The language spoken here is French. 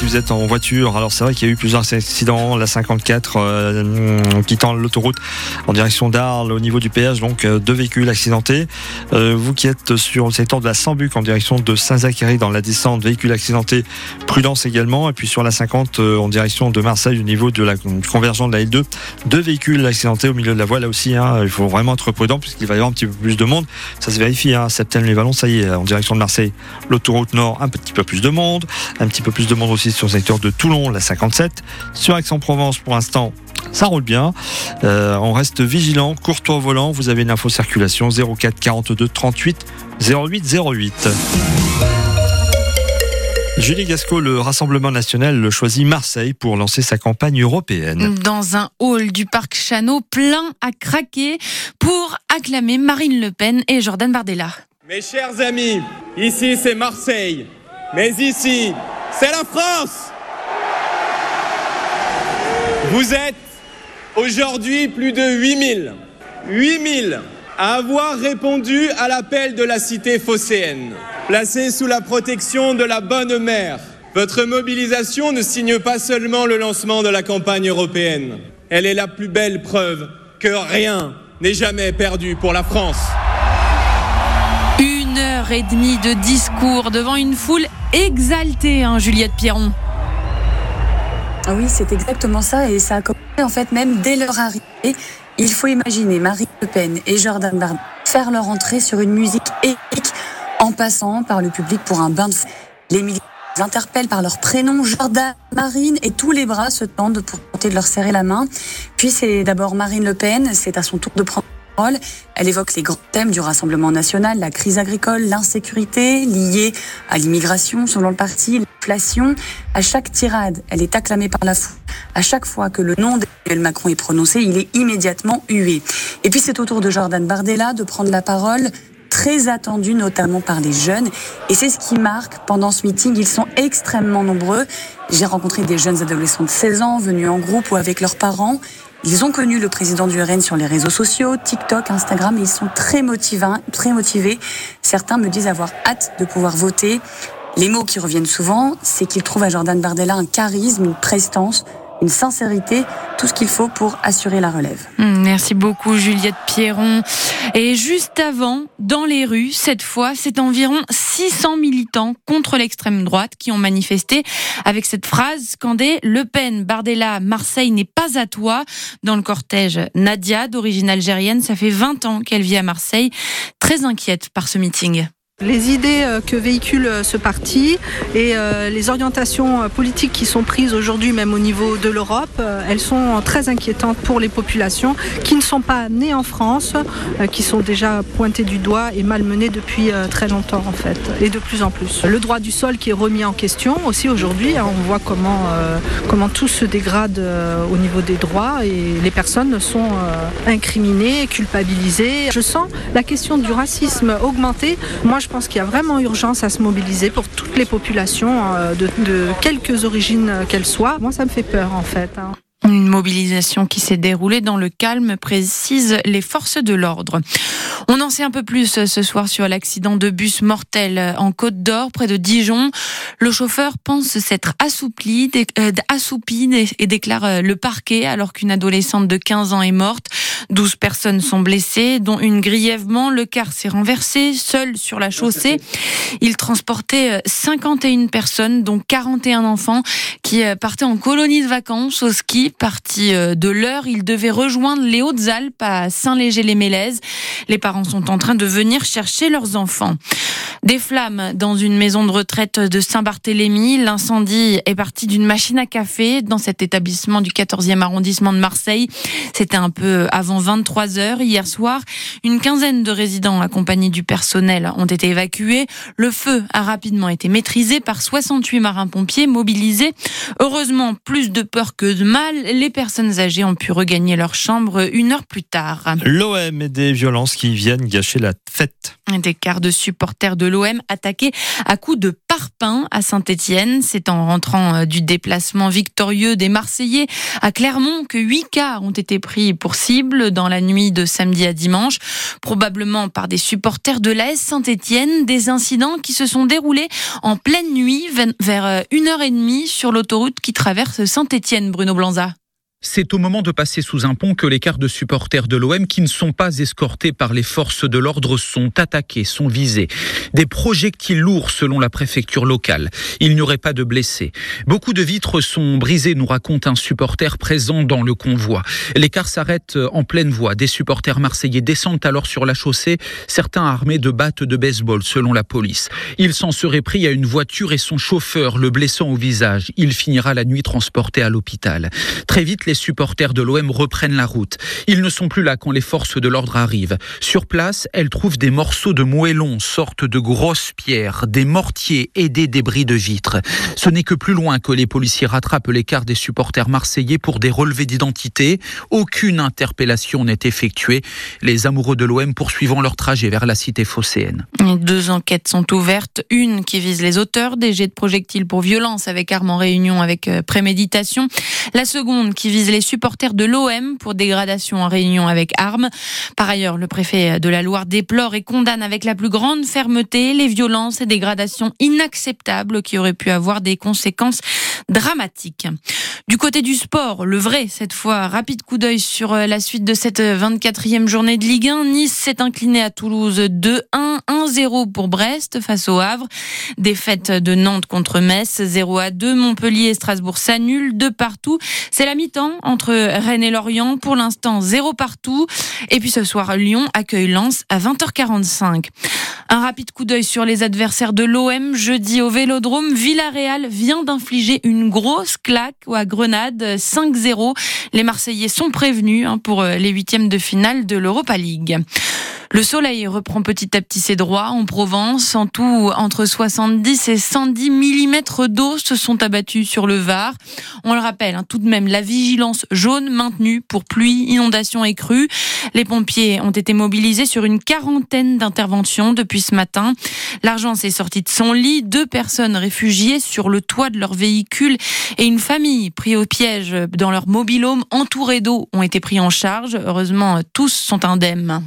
si vous êtes en voiture, alors c'est vrai qu'il y a eu plusieurs accidents, la 54 euh, quittant l'autoroute en direction d'Arles au niveau du péage, donc euh, deux véhicules accidentés. Euh, vous qui êtes sur le secteur de la Sambuc en direction de Saint-Zachary dans la descente, véhicules accidentés, prudence également. Et puis sur la 50 en direction de Marseille au niveau de la convergence de la L2, deux véhicules accidentés au milieu de la voie. Là aussi, hein, il faut vraiment être prudent puisqu'il va y avoir un petit peu plus de monde. Ça se vérifie, hein, Septembre-les-Vallons, ça y est, en direction de Marseille, l'autoroute nord, un petit peu plus de monde, un petit peu plus de monde aussi sur le secteur de Toulon, la 57. Sur Aix-en-Provence, pour l'instant, ça roule bien. Euh, on reste vigilant, courtois au volant. Vous avez une info circulation 04 42 38 08 08. Julie Gasco, le Rassemblement national choisit Marseille pour lancer sa campagne européenne. Dans un hall du parc Chano, plein à craquer pour acclamer Marine Le Pen et Jordan Bardella. Mes chers amis, ici c'est Marseille, mais ici c'est la France. Vous êtes aujourd'hui plus de 8000, 8000 à avoir répondu à l'appel de la cité phocéenne, placée sous la protection de la bonne mère. Votre mobilisation ne signe pas seulement le lancement de la campagne européenne, elle est la plus belle preuve que rien n'est jamais perdu pour la France. Et demie de discours devant une foule exaltée, hein, Juliette Pierron. Ah oui, c'est exactement ça et ça a commencé en fait même dès leur arrivée. Il faut imaginer Marine Le Pen et Jordan Bardella faire leur entrée sur une musique épique en passant par le public pour un bain de fou. Les militants interpellent par leur prénom Jordan, Marine et tous les bras se tendent pour tenter de leur serrer la main. Puis c'est d'abord Marine Le Pen, c'est à son tour de prendre elle évoque les grands thèmes du Rassemblement national, la crise agricole, l'insécurité liée à l'immigration selon le parti, l'inflation. À chaque tirade, elle est acclamée par la foule. À chaque fois que le nom d'Emmanuel Macron est prononcé, il est immédiatement hué. Et puis c'est au tour de Jordan Bardella de prendre la parole très attendu notamment par les jeunes. Et c'est ce qui marque pendant ce meeting. Ils sont extrêmement nombreux. J'ai rencontré des jeunes adolescents de 16 ans venus en groupe ou avec leurs parents. Ils ont connu le président du RN sur les réseaux sociaux, TikTok, Instagram, et ils sont très motivés, très motivés. Certains me disent avoir hâte de pouvoir voter. Les mots qui reviennent souvent, c'est qu'ils trouvent à Jordan Bardella un charisme, une prestance, une sincérité, tout ce qu'il faut pour assurer la relève. Hmm, merci beaucoup Juliette Pierron. Et juste avant, dans les rues, cette fois, c'est environ 600 militants contre l'extrême droite qui ont manifesté avec cette phrase scandée Le Pen, Bardella, Marseille n'est pas à toi. Dans le cortège, Nadia, d'origine algérienne, ça fait 20 ans qu'elle vit à Marseille, très inquiète par ce meeting. Les idées euh, que véhicule euh, ce parti et euh, les orientations politiques qui sont prises aujourd'hui, même au niveau de l'Europe, elles sont très inquiétantes pour les populations qui ne sont pas nées en France, qui sont déjà pointées du doigt et malmenées depuis très longtemps en fait, et de plus en plus. Le droit du sol qui est remis en question aussi aujourd'hui, hein, on voit comment, comment tout se dégrade au niveau des droits et les personnes sont incriminées, culpabilisées. Je sens la question du racisme augmenter. Moi, je pense qu'il y a vraiment urgence à se mobiliser pour toutes les populations, euh, de, quelques origines qu'elles soient. Moi, ça me fait peur, en fait. Une mobilisation qui s'est déroulée dans le calme, précisent les forces de l'ordre. On en sait un peu plus ce soir sur l'accident de bus mortel en Côte d'Or, près de Dijon. Le chauffeur pense s'être assoupli, euh, assoupi et déclare euh, le parquet alors qu'une adolescente de 15 ans est morte. 12 personnes sont blessées, dont une grièvement. Le car s'est renversé, seul sur la chaussée. Il transportait 51 euh, personnes, dont 41 enfants, qui partaient en colonie de vacances au ski Parti euh, de l'heure, il devait rejoindre les Hautes-Alpes à Saint-Léger-les-Mélèzes. Les parents sont en train de venir chercher leurs enfants. Des flammes dans une maison de retraite de Saint-Barthélemy. L'incendie est parti d'une machine à café dans cet établissement du 14e arrondissement de Marseille. C'était un peu avant 23 heures hier soir. Une quinzaine de résidents accompagnés du personnel ont été évacués. Le feu a rapidement été maîtrisé par 68 marins-pompiers mobilisés. Heureusement, plus de peur que de mal, les personnes âgées ont pu regagner leur chambre une heure plus tard. L'OM et des violences qui viennent gâcher la fête. Des quarts de supporters de l'OM attaqués à coups de Parpin à Saint-Étienne. C'est en rentrant euh, du déplacement victorieux des Marseillais à Clermont que huit cars ont été pris pour cible dans la nuit de samedi à dimanche, probablement par des supporters de l'AS Saint-Étienne. Des incidents qui se sont déroulés en pleine nuit vers 1h30 sur l'autoroute qui traverse Saint-Étienne, Bruno Blanza. C'est au moment de passer sous un pont que les quarts de supporters de l'OM qui ne sont pas escortés par les forces de l'ordre sont attaqués, sont visés. Des projectiles lourds selon la préfecture locale. Il n'y aurait pas de blessés. Beaucoup de vitres sont brisées, nous raconte un supporter présent dans le convoi. Les cars s'arrêtent en pleine voie. Des supporters marseillais descendent alors sur la chaussée, certains armés de battes de baseball selon la police. Il s'en serait pris à une voiture et son chauffeur, le blessant au visage. Il finira la nuit transporté à l'hôpital. Très vite, les supporters de l'OM reprennent la route. Ils ne sont plus là quand les forces de l'ordre arrivent. Sur place, elles trouvent des morceaux de moellons, sorte de grosses pierres, des mortiers et des débris de vitres. Ce n'est que plus loin que les policiers rattrapent l'écart des supporters marseillais pour des relevés d'identité. Aucune interpellation n'est effectuée. Les amoureux de l'OM poursuivant leur trajet vers la cité phocéenne. Deux enquêtes sont ouvertes. Une qui vise les auteurs des jets de projectiles pour violence avec armes en réunion avec euh, préméditation. La seconde qui vise les supporters de l'OM pour dégradation en réunion avec armes. Par ailleurs, le préfet de la Loire déplore et condamne avec la plus grande fermeté les violences et dégradations inacceptables qui auraient pu avoir des conséquences dramatiques. Du côté du sport, le vrai cette fois, rapide coup d'œil sur la suite de cette 24e journée de Ligue 1. Nice s'est incliné à Toulouse 2-1, 1-0 pour Brest face au Havre. Défaite de Nantes contre Metz 0 2. Montpellier et Strasbourg s'annulent de partout. C'est la mi-temps entre Rennes et Lorient. Pour l'instant, zéro partout. Et puis ce soir, Lyon accueille Lens à 20h45. Un rapide coup d'œil sur les adversaires de l'OM. Jeudi au Vélodrome, Villarreal vient d'infliger une grosse claque à Grenade, 5-0. Les Marseillais sont prévenus hein, pour les huitièmes de finale de l'Europa League. Le soleil reprend petit à petit ses droits en Provence. En tout, entre 70 et 110 mm d'eau se sont abattus sur le Var. On le rappelle, hein, tout de même, la vigilance jaune maintenue pour pluie, inondation et crues. Les pompiers ont été mobilisés sur une quarantaine d'interventions depuis ce matin. L'argent s'est sorti de son lit. Deux personnes réfugiées sur le toit de leur véhicule et une famille pris au piège dans leur mobilhome entouré d'eau ont été pris en charge. Heureusement, tous sont indemnes.